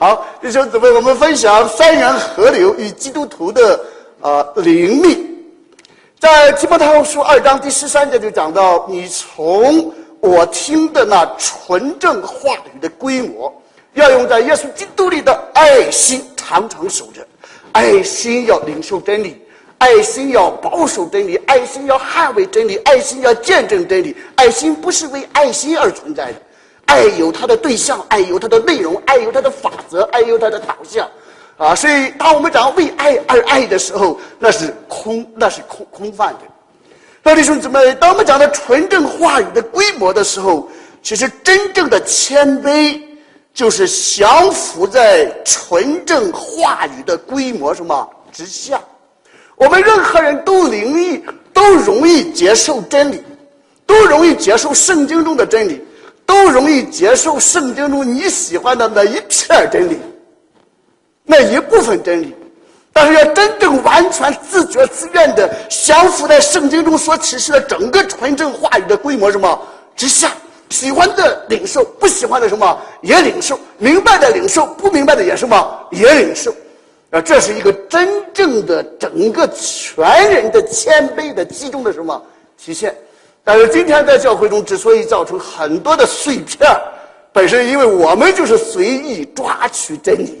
好，弟兄姊妹，我们分享三元河流与基督徒的啊灵命。在提摩太后书二章第十三节就讲到：你从我听的那纯正话语的规模，要用在耶稣基督里的爱心常常守着，爱心要领受真理，爱心要保守真理，爱心要捍卫真理，爱心要见证真理。爱心不是为爱心而存在的。爱有它的对象，爱有它的内容，爱有它的法则，爱有它的导向，啊！所以，当我们讲为爱而爱的时候，那是空，那是空空泛的。那弟兄姊妹，当我们讲到纯正话语的规模的时候，其实真正的谦卑就是降服在纯正话语的规模什么之下。我们任何人都灵异，都容易接受真理，都容易接受圣经中的真理。都容易接受圣经中你喜欢的那一片真理，那一部分真理，但是要真正完全自觉自愿的降服在圣经中所启示的整个纯正话语的规模什么？之下，喜欢的领受，不喜欢的什么也领受，明白的领受，不明白的也什么？也领受，啊，这是一个真正的整个全人的谦卑的集中的什么？体现。但是今天在教会中之所以造成很多的碎片本身因为我们就是随意抓取真理，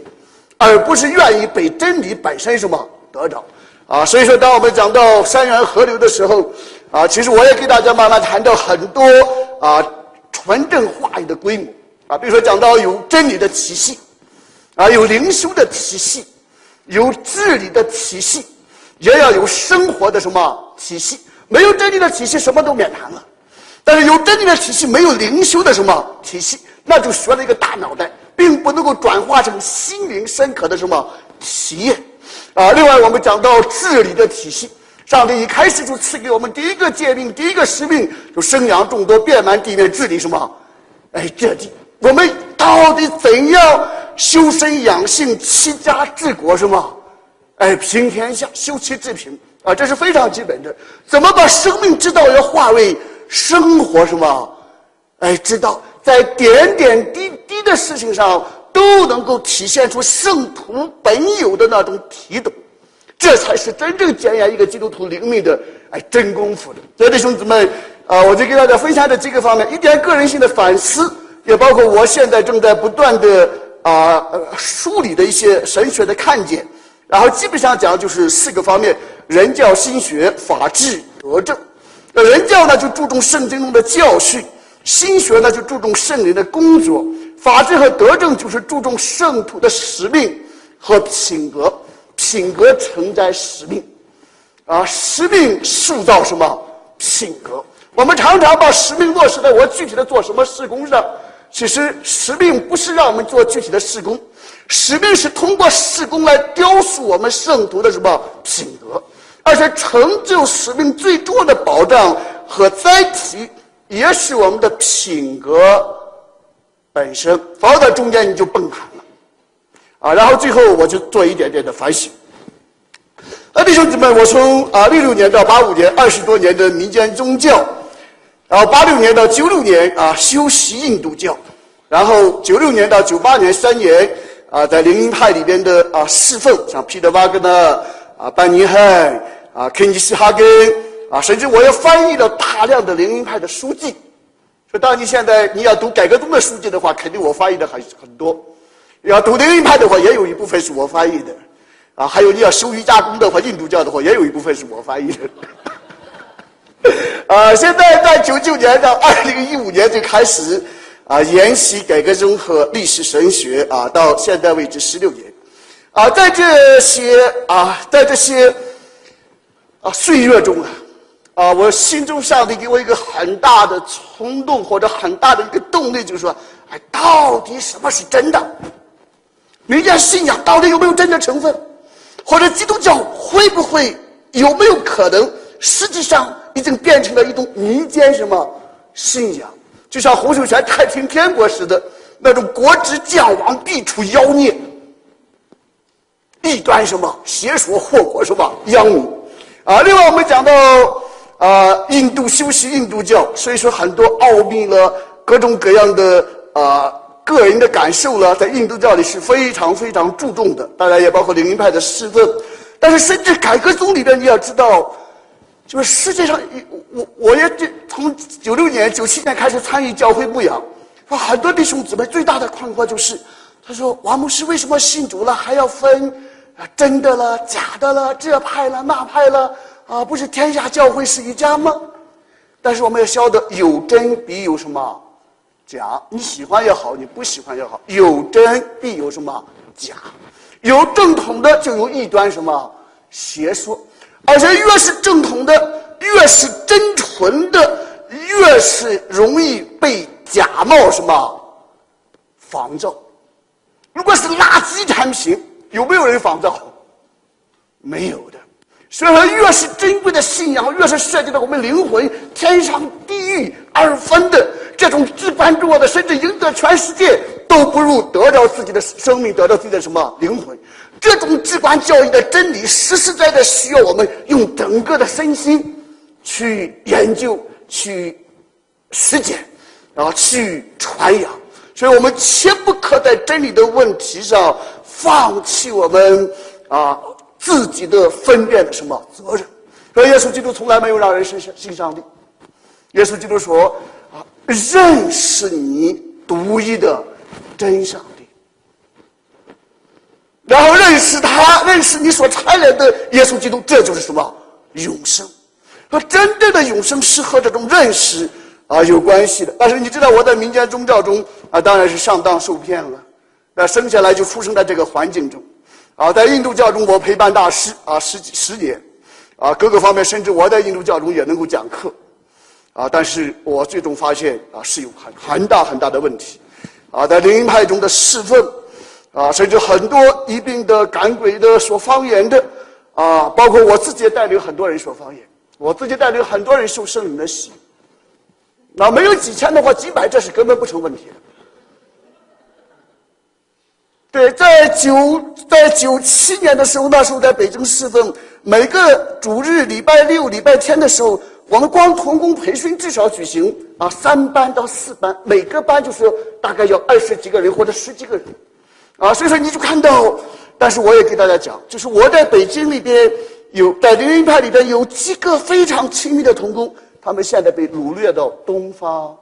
而不是愿意被真理本身什么得着啊。所以说，当我们讲到三元河流的时候，啊，其实我也给大家慢慢谈到很多啊纯正话语的规模啊，比如说讲到有真理的体系，啊，有灵修的体系，有治理的体系，也要有生活的什么体系。没有真理的体系，什么都免谈了；但是有真理的体系，没有灵修的什么体系，那就学了一个大脑袋，并不能够转化成心灵深刻的什么体验。啊，另外我们讲到治理的体系，上帝一开始就赐给我们第一个诫命，第一个使命，就生养众多，遍满地面，治理什么？哎，这地，我们到底怎样修身养性、齐家治国？什么？哎，平天下，修齐治平。啊，这是非常基本的。怎么把生命之道要化为生活？什么？哎，知道在点点滴滴的事情上都能够体现出圣徒本有的那种体懂，这才是真正检验一个基督徒灵命的哎真功夫的。所以，弟兄姊妹，啊，我就给大家分享这几个方面，一点个人性的反思，也包括我现在正在不断的啊梳理的一些神学的看见。然后基本上讲就是四个方面。人教心学法治德政，那人教呢就注重圣经中的教训，心学呢就注重圣灵的工作，法治和德政就是注重圣徒的使命和品格，品格承载使命，啊，使命塑造什么？品格？我们常常把使命落实在我具体的做什么事工上，其实使命不是让我们做具体的事工，使命是通过事工来雕塑我们圣徒的什么品格。而且成就使命最重要的保障和载体，也是我们的品格本身。放在中间你就崩盘了，啊！然后最后我就做一点点的反省。啊，弟兄姊妹，我从啊六六年到八五年二十多年的民间宗教，然后八六年到九六年啊修习印度教，然后九六年到九八年三年啊在灵音派里边的啊侍奉，像彼得·瓦格纳。啊，班尼汉啊，肯尼斯哈根啊，甚至我也翻译了大量的灵音派的书籍。说，当你现在你要读改革宗的书籍的话，肯定我翻译的很很多；要读灵音派的话，也有一部分是我翻译的。啊，还有你要修瑜伽功的话，印度教的话，也有一部分是我翻译的。啊，现在在九九年到二零一五年就开始啊研习改革宗和历史神学啊，到现在为止十六年。啊，在这些啊，在这些啊岁月中啊，啊，我心中上帝给我一个很大的冲动，或者很大的一个动力，就是说，哎，到底什么是真的？民间信仰到底有没有真的成分？或者基督教会不会有没有可能，实际上已经变成了一种民间什么信仰？就像洪秀全太平天国似的那种国之将亡，必出妖孽。弊端什么邪说祸国什么殃民，啊！另外我们讲到啊，印度修习印度教，所以说很多奥秘了各种各样的啊个人的感受呢，在印度教里是非常非常注重的，当然也包括灵云派的师尊。但是甚至改革宗里边，你要知道，就是世界上，我我也这从九六年、九七年开始参与教会牧养，说很多弟兄姊妹最大的困惑就是，他说王牧师为什么信主了还要分啊真的了、假的了、这派了那派了啊？不是天下教会是一家吗？但是我们要晓得，有真必有什么假？你喜欢也好，你不喜欢也好，有真必有什么假？有正统的，就有异端什么邪说，而且越是正统的，越是真纯的，越是容易被假冒什么仿造。如果是垃圾产品，有没有人仿造？没有的。所以说，越是珍贵的信仰，越是涉及到我们灵魂天上地狱二分的这种至关重要的，甚至赢得全世界都不如得到自己的生命，得到自己的什么灵魂。这种至关教育的真理，实实在在需要我们用整个的身心去研究、去实践，然后去传扬。所以我们切不可在真理的问题上放弃我们啊。自己的分辨的什么责任？说耶稣基督从来没有让人信信上帝。耶稣基督说：“啊，认识你独一的真上帝，然后认识他，认识你所差来的耶稣基督，这就是什么永生？和真正的永生是和这种认识啊有关系的。但是你知道我在民间宗教中啊，当然是上当受骗了。那生下来就出生在这个环境中。”啊，在印度教中，我陪伴大师啊十几十年，啊各个方面，甚至我在印度教中也能够讲课，啊，但是我最终发现啊是有很很大很大的问题，啊，在灵音派中的侍奉，啊，甚至很多一并的赶鬼的说方言的，啊，包括我自己也带领很多人说方言，我自己带领很多人受圣灵的洗，那没有几千的话，几百这是根本不成问题的。对，在九在九七年的时候，那时候在北京侍奉，每个主日、礼拜六、礼拜天的时候，我们光童工培训至少举行啊三班到四班，每个班就是大概有二十几个人或者十几个人，啊，所以说你就看到，但是我也给大家讲，就是我在北京里边有在灵云派里边有几个非常亲密的童工，他们现在被掳掠到东方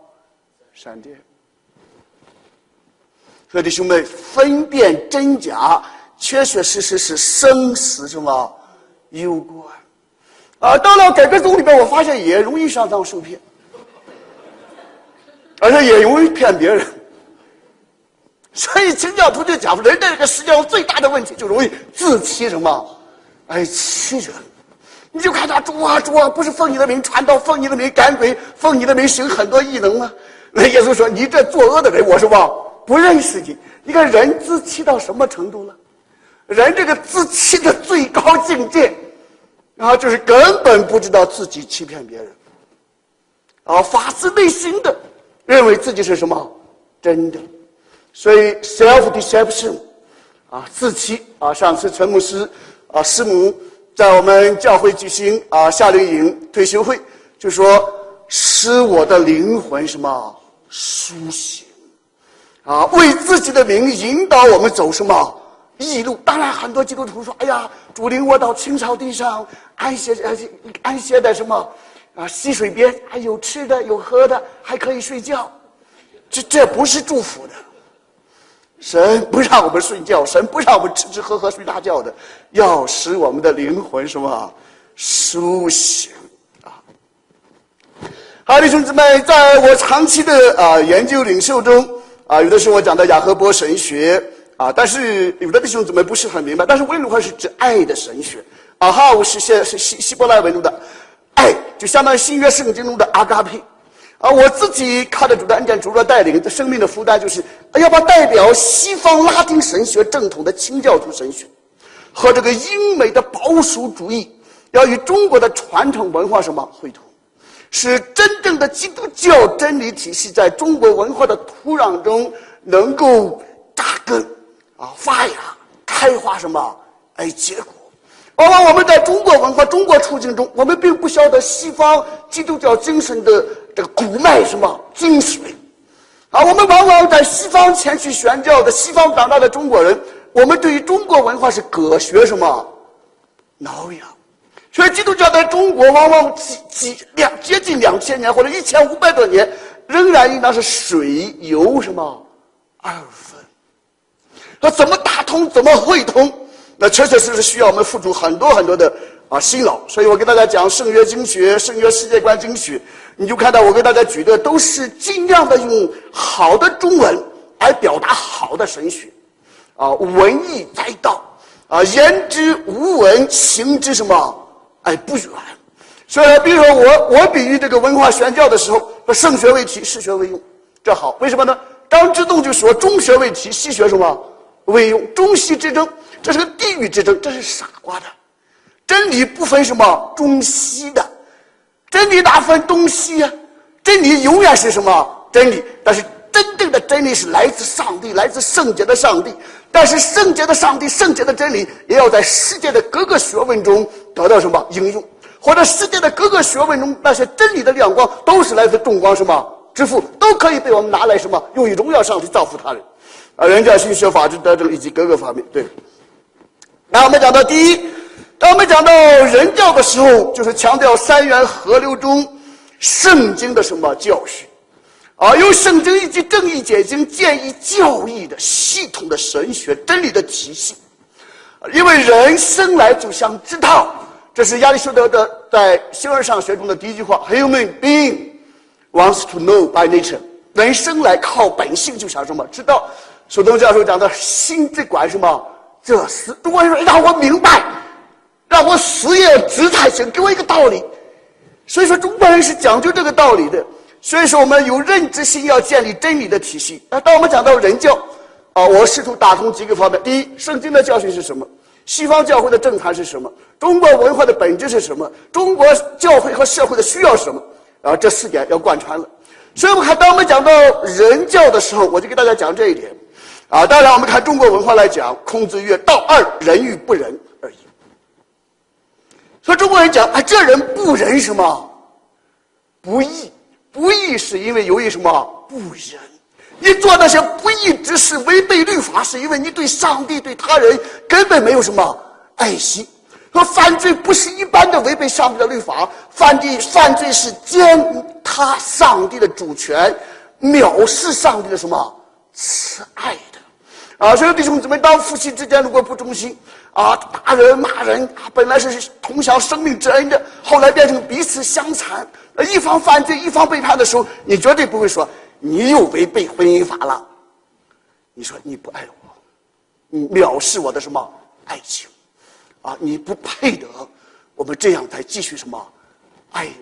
闪电。所以弟兄们，分辨真假，确确实实是生死什么攸关。啊，到了改革宗里边，我发现也容易上当受骗，而且也容易骗别人。所以清教徒就讲，人在这个世界上最大的问题，就容易自欺什么，哎，欺人。你就看他主啊主啊，不是奉你的名传道，奉你的名赶鬼，奉你的名行很多异能吗？那耶稣说：“你这作恶的人，我是吧？”不认识你，你看人自欺到什么程度了？人这个自欺的最高境界，啊，就是根本不知道自己欺骗别人，啊，发自内心的认为自己是什么真的，所以 self deception，啊，自欺啊。上次陈牧师啊师母在我们教会举行啊夏令营退休会，就说使我的灵魂什么苏醒。啊，为自己的名引导我们走什么异路？当然，很多基督徒说：“哎呀，主领我到青草地上安歇，安歇在什么啊溪水边，还有吃的，有喝的，还可以睡觉。”这这不是祝福的。神不让我们睡觉，神不让我们吃吃喝喝睡大觉的，要使我们的灵魂什么苏醒啊！好，弟兄姊妹，在我长期的啊研究领袖中。啊，有的时候我讲到雅各伯神学啊，但是有的弟兄姊妹不是很明白。但是为什么是指爱的神学？啊哈，我是现是希希伯来文中的爱，就相当于新约圣经中的阿嘎佩。啊，我自己靠着主的恩典、主的带领，的生命的负担就是要把代表西方拉丁神学正统的清教徒神学和这个英美的保守主义，要与中国的传统文化什么汇通。使真正的基督教真理体系在中国文化的土壤中能够扎根，啊，发芽、开花，什么？哎，结果。往往我们在中国文化、中国处境中，我们并不晓得西方基督教精神的这个骨脉什么精髓，啊，我们往往在西方前去宣教的西方长大的中国人，我们对于中国文化是隔学什么？挠痒。所以基督教在中国往往几几两接近两千年或者一千五百多年，仍然应当是水油什么二分。那怎么打通？怎么汇通？那确确实实需要我们付出很多很多的啊辛劳。所以我给大家讲圣约经学、圣约世界观经学，你就看到我给大家举的都是尽量的用好的中文来表达好的神学，啊，文艺载道，啊，言之无文，行之什么？哎，不远。所以，比如说我我比喻这个文化宣教的时候，说圣学为体，世学为用，这好。为什么呢？张之洞就说中学为体，西学什么？为用。中西之争，这是个地域之争，这是傻瓜的。真理不分什么中西的，真理哪分东西呀？真理永远是什么真理？但是真正的真理是来自上帝，来自圣洁的上帝。但是圣洁的上帝、圣洁的真理，也要在世界的各个学问中得到什么应用？或者世界的各个学问中那些真理的亮光，都是来自众光什么之父，都可以被我们拿来什么用于荣耀上帝、造福他人。啊，人教、心学、法治、德政以及各个方面。对。那我们讲到第一，当我们讲到人教的时候，就是强调三元河流中圣经的什么教训。啊，用圣经以及正义解经建议教义的系统的神学真理的体系，因为人生来就想知道，这是亚里士多德在形而上学中的第一句话：Human being wants to know by nature。人生来靠本性就想什么？知道。苏东教授讲的“心之管什么？这是。中国人说让我明白，让我死也知才行，给我一个道理。所以说，中国人是讲究这个道理的。所以说，我们有认知性，要建立真理的体系。那当我们讲到人教，啊，我试图打通几个方面：第一，圣经的教训是什么？西方教会的正传是什么？中国文化的本质是什么？中国教会和社会的需要是什么？啊，这四点要贯穿了。所以，我们看，当我们讲到人教的时候，我就给大家讲这一点。啊，当然，我们看中国文化来讲，孔子曰：“道二，仁与不仁而已。”所以中国人讲，啊，这人不仁什么？不义。不义是因为由于什么不仁？你做那些不义之事，违背律法，是因为你对上帝、对他人根本没有什么爱心。说犯罪不是一般的违背上帝的律法，犯罪犯罪是践踏上帝的主权，藐视上帝的什么慈爱的。啊，所以弟兄姊妹，当夫妻之间如果不忠心，啊，打人骂人，啊，本来是同享生命之恩的，后来变成彼此相残。一方犯罪，一方背叛的时候，你绝对不会说你又违背婚姻法了。你说你不爱我，你藐视我的什么爱情？啊，你不配得我们这样再继续什么爱你？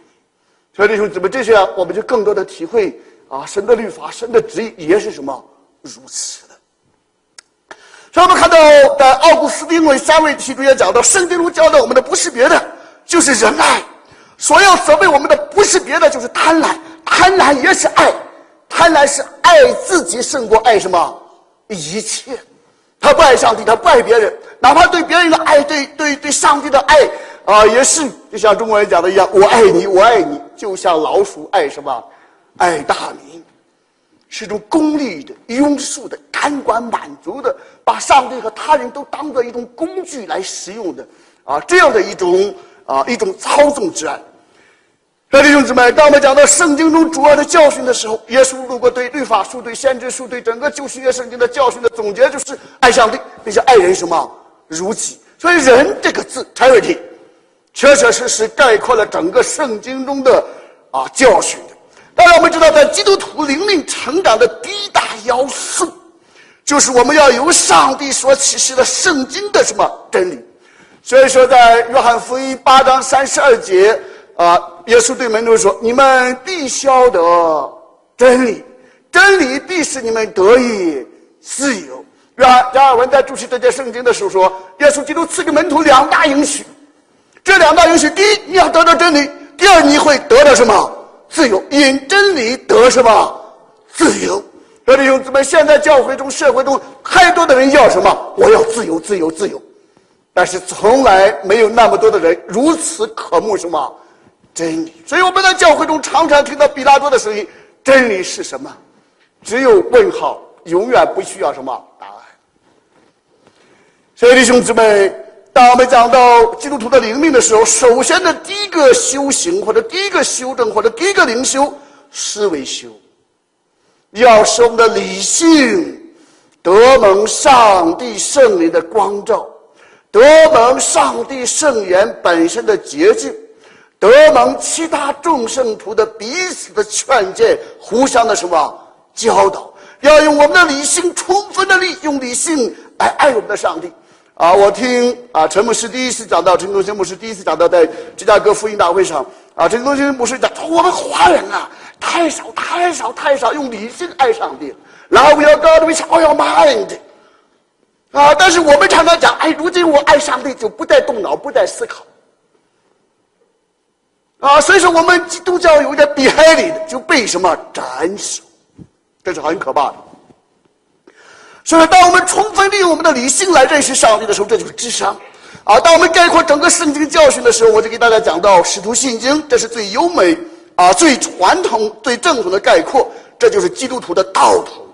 所以弟兄姊妹，这些我们就更多的体会啊，神的律法，神的旨意也是什么如此。所以我们看到在奥古斯丁为三位提出也讲到，圣经中教导我们的不是别的，就是仁爱。所要责备我们的不是别的，就是贪婪。贪婪也是爱，贪婪是爱自己胜过爱什么一切。他不爱上帝，他不爱别人，哪怕对别人的爱，对对对上帝的爱啊，也是就像中国人讲的一样：“我爱你，我爱你。”就像老鼠爱什么？爱大米，是一种功利的、庸俗的、感官满足的，把上帝和他人都当做一种工具来使用的啊，这样的一种。啊，一种操纵之爱。各位弟兄姊妹，当我们讲到圣经中主要的教训的时候，耶稣如果对律法书、对先知书、对整个旧新约圣经的教训的总结，就是爱上帝，并且爱人什么如己。所以“人”这个字 （charity） 确确实实概括了整个圣经中的啊教训。当然，我们知道，在基督徒灵命成长的第一大要素，就是我们要由上帝所启示的圣经的什么真理。所以说，在约翰福音八章三十二节，啊，耶稣对门徒说：“你们必晓得真理，真理必使你们得以自由。”约翰加尔文在注释这节圣经的时候说：“耶稣基督赐给门徒两大允许，这两大允许，第一，你要得到真理；第二，你会得到什么自由？因真理得什么自由？”弟兄姊妹，现在教会中、社会中，太多的人要什么？我要自由，自由，自由。但是从来没有那么多的人如此渴慕什么真理，所以我们在教会中常常听到比拉多的声音：真理是什么？只有问号，永远不需要什么答案。所以弟兄姊妹，当我们讲到基督徒的灵命的时候，首先的第一个修行，或者第一个修正，或者第一个灵修，思维修，要使我们的理性得蒙上帝圣灵的光照，得蒙上帝圣言本身的洁净，得蒙其他众圣徒的彼此的劝诫，互相的什么教导，要用我们的理性充分的利用理性来爱我们的上帝。啊，我听啊，陈牧师第一次讲到，陈东兴牧师第一次讲到，在芝加哥福音大会上，啊，陈东兴牧师讲，我们华人啊，太少太少太少用理性爱上帝了。然后 we are God with all your mind，啊，但是我们常常讲，哎，如今我爱上帝就不再动脑，不再思考，啊，所以说我们基督教有点厉害的，就被什么斩首，这是很可怕的。所以，当我们充分利用我们的理性来认识上帝的时候，这就是智商。啊，当我们概括整个圣经教训的时候，我就给大家讲到《使徒信经》，这是最优美、啊最传统、最正统的概括，这就是基督徒的道途。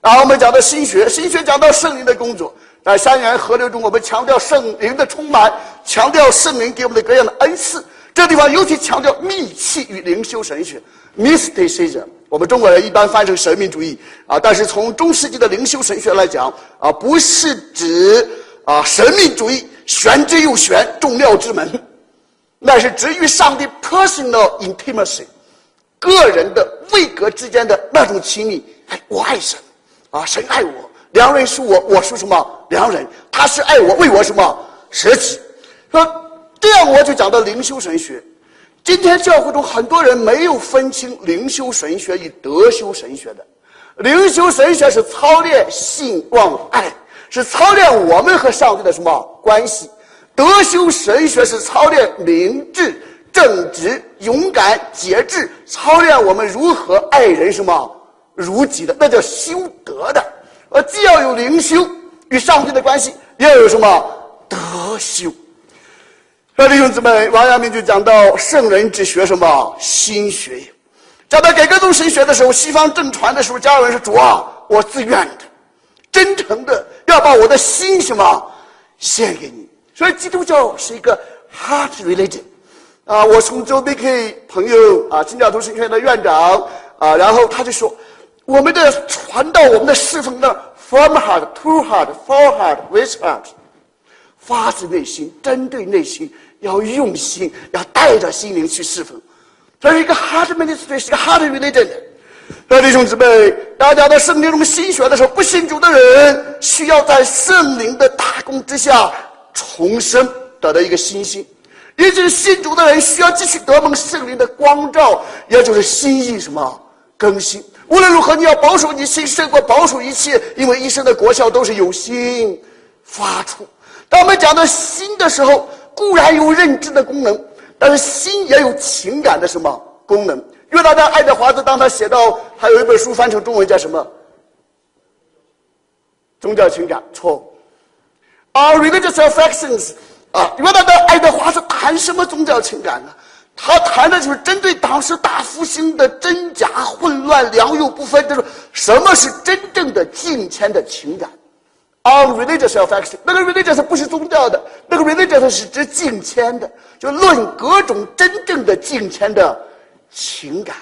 然后我们讲到心学，心学讲到圣灵的工作，在三元河流中，我们强调圣灵的充满，强调圣灵给我们的各样的恩赐。这地方尤其强调密契与灵修神学 （mysticism）。我们中国人一般翻成神秘主义啊，但是从中世纪的灵修神学来讲啊，不是指啊神秘主义玄之又玄，众妙之门，那是指与上帝 personal intimacy，个人的位格之间的那种亲密。哎，我爱神，啊，神爱我，良人是我，我是什么良人？他是爱我，为我什么舍己？说这样我就讲到灵修神学。今天教会中很多人没有分清灵修神学与德修神学的。灵修神学是操练信望爱，是操练我们和上帝的什么关系；德修神学是操练明智、正直、勇敢、节制，操练我们如何爱人什么如己的，那叫修德的。呃，既要有灵修与上帝的关系，也要有什么德修。那弟兄姊妹，王阳明就讲到圣人只学什么心学。讲到改革宗神学的时候，西方正传的时候，加尔文说：“主啊，我自愿的、真诚的要把我的心什么献给你。”所以基督教是一个 heart religion。啊，我从周 B K 朋友啊，金教徒神学院的院长啊，然后他就说：“我们的传道，我们的侍奉的 from heart to heart for heart with heart，发自内心，针对内心。”要用心，要带着心灵去侍奉，这是一个 hart ministry，是一个 hart religion。各位弟兄姊妹，大家在圣灵中心学的时候，不信主的人需要在圣灵的大功之下重生，得到一个新心；，也就是信主的人需要继续得蒙圣灵的光照，也就是心意什么更新。无论如何，你要保守你心胜过保守一切，因为一生的国效都是由心发出。当我们讲到心的时候，固然有认知的功能，但是心也有情感的什么功能？约大家爱德华兹当他写到，还有一本书翻成中文叫什么？宗教情感错 Our religious affections 啊，约大家爱德华兹谈什么宗教情感呢？他谈的就是针对当时大复兴的真假混乱、良莠不分，就是什么是真正的敬虔的情感。On religious affection，那个 religious 不是宗教的，那个 religious 是指敬虔的，就论各种真正的敬虔的情感。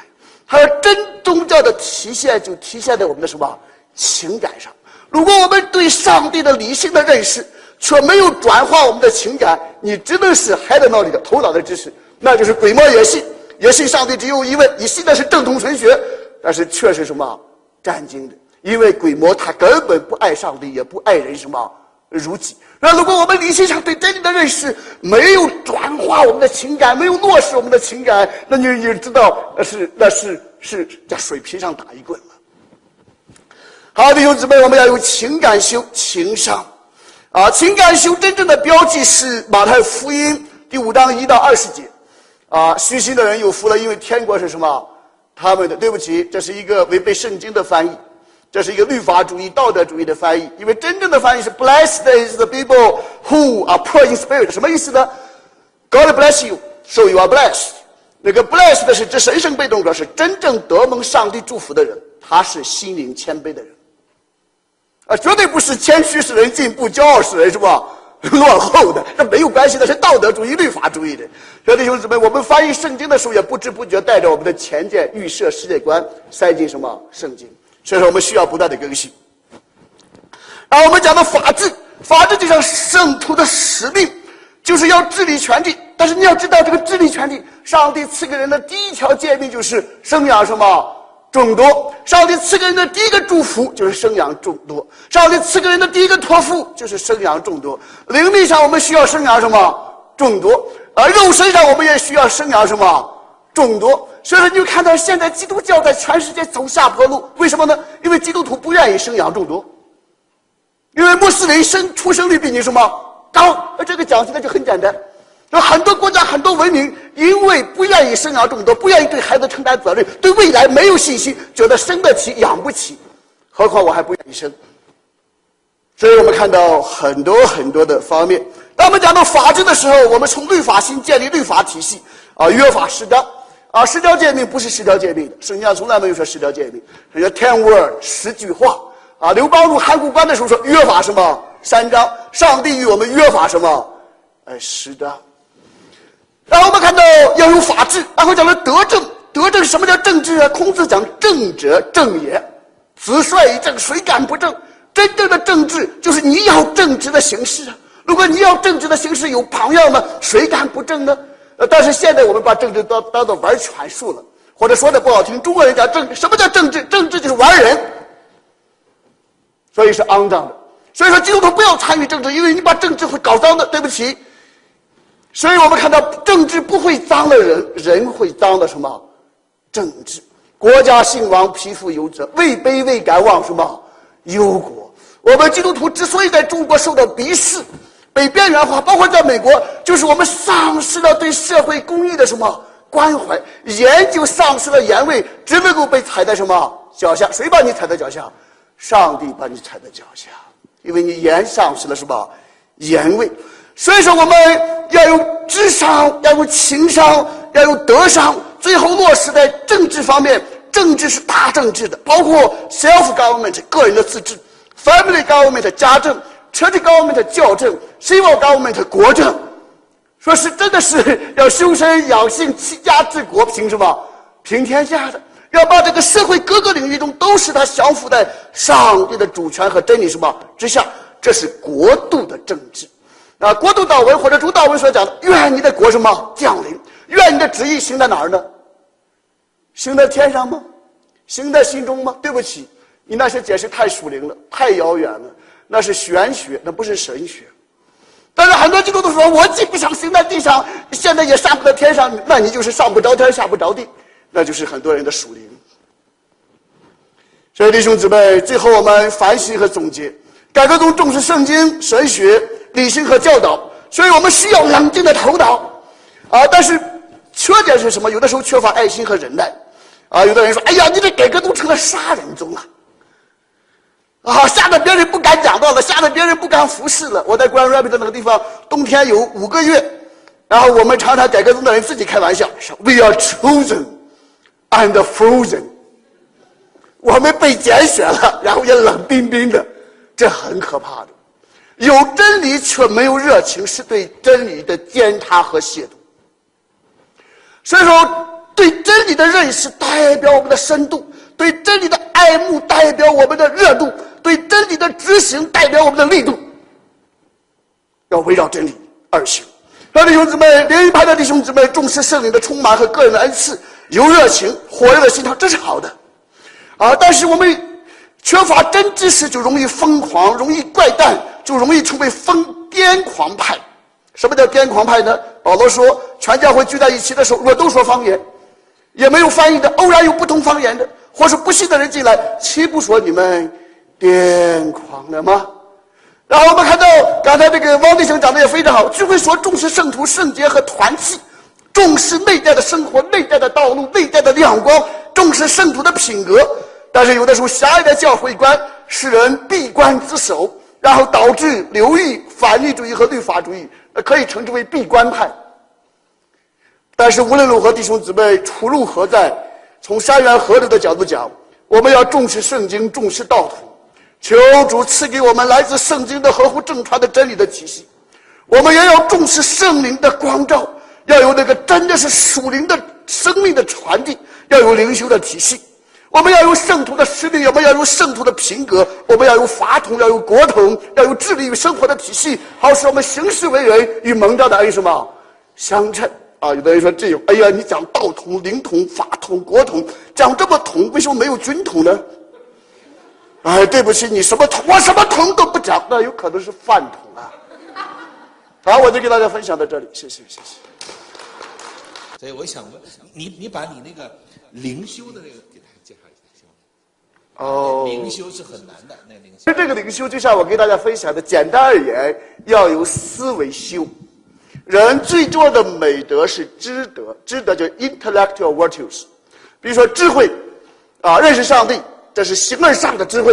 还有真宗教的体现，就体现在我们的什么情感上。如果我们对上帝的理性的认识，却没有转化我们的情感，你只能是 head knowledge 的头脑的知识，那就是鬼魔也信，也信上帝只有一位。你信的是正统神学，但是却是什么占经的。因为鬼魔他根本不爱上帝，也不爱人，什么如己。那如果我们理性上对真理的认识没有转化我们的情感，没有落实我们的情感，那你就知道那是那是是在水平上打一棍了。好，弟兄姊妹，我们要有情感修情商，啊，情感修真正的标记是马太福音第五章一到二十节，啊，虚心的人有福了，因为天国是什么？他们的对不起，这是一个违背圣经的翻译。这是一个律法主义、道德主义的翻译，因为真正的翻译是 “Blessed is the people who are poor in spirit”，什么意思呢？God bless you, so you are blessed。那个 “blessed” 是指神圣被动格，是真正得蒙上帝祝福的人。他是心灵谦卑的人，啊，绝对不是谦虚使人进步，骄傲使人是吧？落后的，这没有关系的，是道德主义、律法主义的。兄弟兄姊妹，我们翻译圣经的时候，也不知不觉带着我们的前见、预设世界观塞进什么圣经，所以说我们需要不断的更新。然后我们讲的法治，法治就像圣徒的使命，就是要治理权力。但是你要知道，这个治理权力，上帝赐给人的第一条诫命就是生养什么？众多，上帝赐给人的第一个祝福就是生养众多；上帝赐给人的第一个托付就是生养众多。灵力上我们需要生养什么？众多。而肉身上我们也需要生养什么？众多。所以说，你就看到现在基督教在全世界走下坡路，为什么呢？因为基督徒不愿意生养众多，因为穆斯林生出生率比你什么高？这个讲起来就很简单。有很多国家、很多文明，因为不愿意生养众多，不愿意对孩子承担责任，对未来没有信心，觉得生得起养不起，何况我还不愿意生。所以我们看到很多很多的方面。当我们讲到法治的时候，我们从律法新建立律法体系啊，约法十章啊，十条诫命不是十条诫命的，圣经上从来没有说十条诫命，人家 ten word 十句话啊。刘邦入函谷关的时候说约法什么三章，上帝与我们约法什么哎十章。然后我们看到要有法治，然后讲了德政。德政什么叫政治啊？孔子讲政者正也，子帅以正，谁敢不正？真正的政治就是你要正直的行事啊。如果你要正直的行事有榜样呢，谁敢不正呢？呃，但是现在我们把政治当当做玩权术了，或者说的不好听，中国人讲政什么叫政治？政治就是玩人，所以是肮脏的。所以说基督徒不要参与政治，因为你把政治会搞脏的。对不起。所以我们看到，政治不会脏的人，人会脏的什么？政治，国家兴亡，匹夫有责，位卑未敢忘什么？忧国。我们基督徒之所以在中国受到鄙视、被边缘化，包括在美国，就是我们丧失了对社会公益的什么关怀，盐就丧失了盐味，只能够被踩在什么脚下？谁把你踩在脚下？上帝把你踩在脚下，因为你盐丧失了什么盐味。所以说，我们要有智商，要有情商，要有德商，最后落实在政治方面。政治是大政治的，包括 self government 个人的自治，family government 家政，church government 教政，civil government 国政。说是真的是要修身养性、齐家治国，凭什么？平天下的，要把这个社会各个领域中都是他降服在上帝的主权和真理什么之下，这是国度的政治。啊，国度道文或者主道文所讲的，愿你的国什么降临？愿你的旨意行在哪儿呢？行在天上吗？行在心中吗？对不起，你那些解释太属灵了，太遥远了，那是玄学，那不是神学。但是很多基督徒说，我既不想行在地上，现在也上不到天上，那你就是上不着天，下不着地，那就是很多人的属灵。所以弟兄姊妹，最后我们反省和总结：改革中重视圣经神学。理性和教导，所以我们需要冷静的头脑，啊！但是缺点是什么？有的时候缺乏爱心和忍耐，啊！有的人说：“哎呀，你这改革都成了杀人宗了，啊！吓得别人不敢讲道了，吓得别人不敢服侍了。”我在 Grand Rapids 那个地方，冬天有五个月，然后我们常常改革宗的人自己开玩笑说：“We are chosen and frozen。”我们被拣选了，然后也冷冰冰的，这很可怕的。有真理却没有热情，是对真理的践踏和亵渎。所以说，对真理的认识代表我们的深度，对真理的爱慕代表我们的热度，对真理的执行代表我们的力度。要围绕真理而行。弟兄姊妹，另一派的弟兄姊妹重视圣灵的充满和个人的恩赐，有热情、火热的心肠，这是好的。啊，但是我们缺乏真知识，就容易疯狂，容易怪诞。就容易成为疯癫狂派。什么叫癫狂派呢？保罗说，全教会聚在一起的时候，若都说方言，也没有翻译的，偶然有不同方言的，或是不信的人进来，岂不说你们癫狂了吗？然后我们看到刚才这个汪弟兄讲的也非常好，聚会所重视圣徒圣洁和团契，重视内在的生活、内在的道路、内在的亮光，重视圣徒的品格。但是有的时候狭隘的教会观使人闭关自守。然后导致流域反律主义和律法主义，可以称之为闭关派。但是无论如何，弟兄姊妹，出路何在？从山源河流的角度讲，我们要重视圣经，重视道统，求主赐给我们来自圣经的合乎正传的真理的体系。我们也要重视圣灵的光照，要有那个真的是属灵的生命的传递，要有灵修的体系。我们要有圣徒的实力，我们要有圣徒的品格，我们要有法统，要有国统，要有治理与生活的体系，好使我们行事为人与蒙召的恩什么相称啊！有的人说这有，哎呀，你讲道统、灵统、法统、国统，讲这么统，为什么没有军统呢？哎，对不起，你什么统，我什么同都不讲，那有可能是饭桶啊。好，我就给大家分享到这里，谢谢，谢谢。所以我想问你，你把你那个灵修的那个。哦，灵修是很难的，那灵修。这个灵修就像我给大家分享的，简单而言，要有思维修。人最重要的美德是知德，知德叫 intellectual virtues。比如说智慧，啊，认识上帝，这是形而上的智慧；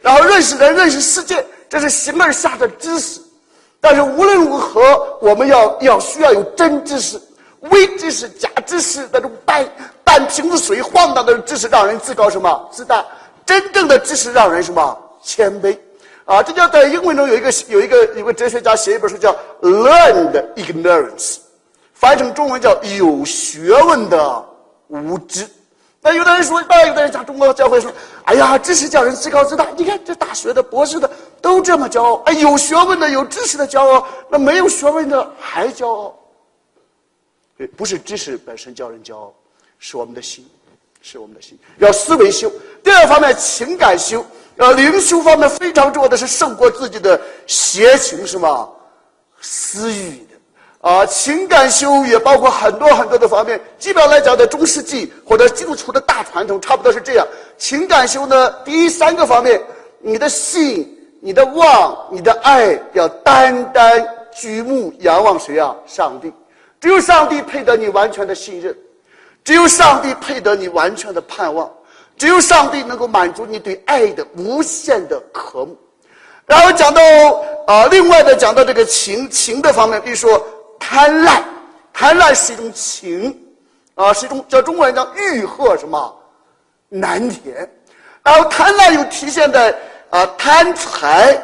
然后认识人、认识世界，这是形而下的知识。但是无论如何，我们要要需要有真知识，伪知识、假知识那种半半瓶子水、晃荡的知识，让人自高什么自大。真正的知识让人什么谦卑，啊，这叫在英文中有一个有一个有个哲学家写一本书叫《Learned Ignorance》，翻译成中文叫有学问的无知。那有的人说，那有的人讲中国教会说，哎呀，知识叫人自高自大。你看这大学的、博士的都这么骄傲，哎，有学问的、有知识的骄傲，那没有学问的还骄傲。对，不是知识本身叫人骄傲，是我们的心。是我们的心要思维修，第二方面情感修，呃，灵修方面非常重要的是胜过自己的邪情，是吗？私欲，啊，情感修也包括很多很多的方面。基本上来讲，在中世纪或者基督徒的大传统，差不多是这样。情感修呢，第三个方面，你的信、你的望、你的爱，要单单举目仰望谁啊？上帝，只有上帝配得你完全的信任。只有上帝配得你完全的盼望，只有上帝能够满足你对爱的无限的渴慕。然后讲到啊，另外的讲到这个情情的方面，比如说贪婪，贪婪是一种情，啊，是一种叫中国人叫欲壑什么难填。然后贪婪又体现在啊贪财，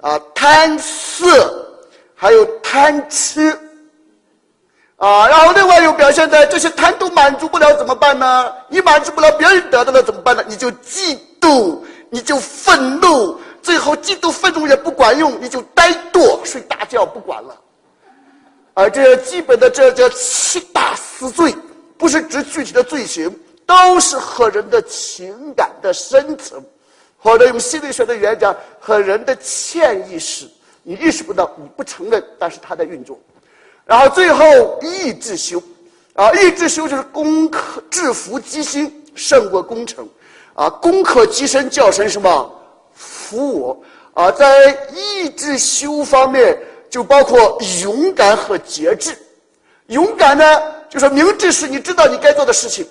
啊贪色，还有贪吃。啊，然后另外又表现在这些贪都满足不了怎么办呢？你满足不了别人得到了怎么办呢？你就嫉妒，你就愤怒，最后嫉妒愤怒也不管用，你就呆惰睡大觉不管了。而这基本的这叫七大死罪，不是指具体的罪行，都是和人的情感的深层，或者用心理学的语言讲，和人的潜意识，你意识不到，你不承认，但是它在运作。然后最后意志修，啊，意志修就是攻克制服机心胜过攻城，啊，攻克机身叫成什么？服我，啊，在意志修方面就包括勇敢和节制。勇敢呢，就是明智是你知道你该做的事情，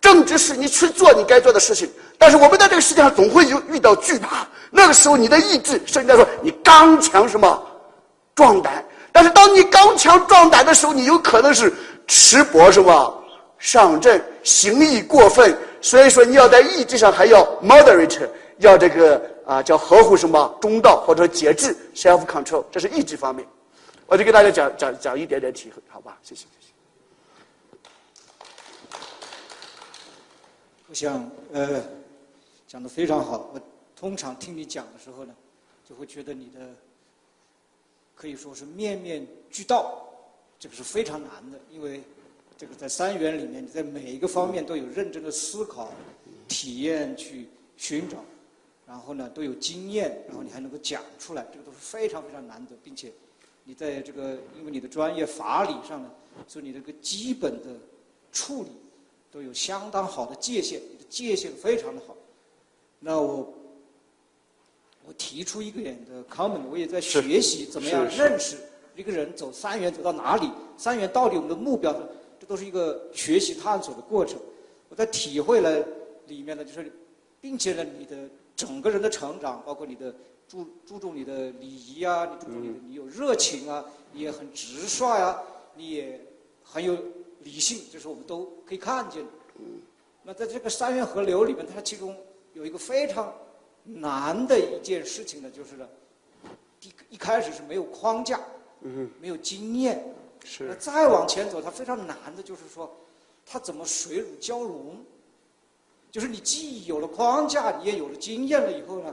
正直是你去做你该做的事情。但是我们在这个世界上总会有遇到惧怕，那个时候你的意志，甚至说你刚强什么，壮胆。但是当你刚强壮胆的时候，你有可能是迟薄，是吧？上阵行义过分，所以说你要在意志上还要 moderate，要这个啊叫合乎什么中道或者节制 self control，这是意志方面。我就给大家讲讲讲一点点体会，好吧？谢谢谢谢。我想呃讲的非常好。我通常听你讲的时候呢，就会觉得你的。可以说是面面俱到，这个是非常难的，因为这个在三元里面，你在每一个方面都有认真的思考、体验去寻找，然后呢都有经验，然后你还能够讲出来，这个都是非常非常难得，并且你在这个因为你的专业法理上呢，所以你这个基本的处理都有相当好的界限，你的界限非常的好。那我。我提出一个点的 comment，我也在学习怎么样认识一个人走三元走到哪里，三元到底我们的目标，这都是一个学习探索的过程。我在体会了里面呢，就是，并且呢，你的整个人的成长，包括你的注注重你的礼仪啊，你注重你的你有热情啊，你也很直率啊，你也很有理性，这是我们都可以看见的。那在这个三元河流里面，它其中有一个非常难的一件事情呢，就是呢，一一开始是没有框架，嗯没有经验，是那再往前走，它非常难的就是说，它怎么水乳交融？就是你既有了框架，你也有了经验了以后呢，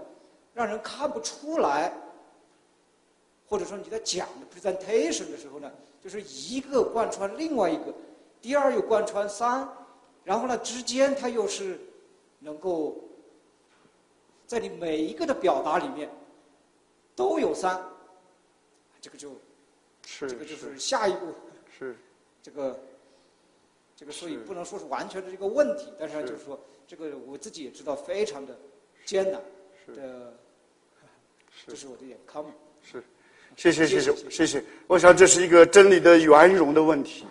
让人看不出来，或者说你在讲的 presentation 的时候呢，就是一个贯穿另外一个，第二又贯穿三，然后呢之间它又是能够在你每一个的表达里面都有三，这个就是这个就是下一步。是这个，这个所以不能说是完全的这个问题，但是呢，是就是说，这个我自己也知道，非常的艰难。是的，这是我的点。come，是，谢谢，谢谢，谢谢。我想这是一个真理的圆融的问题。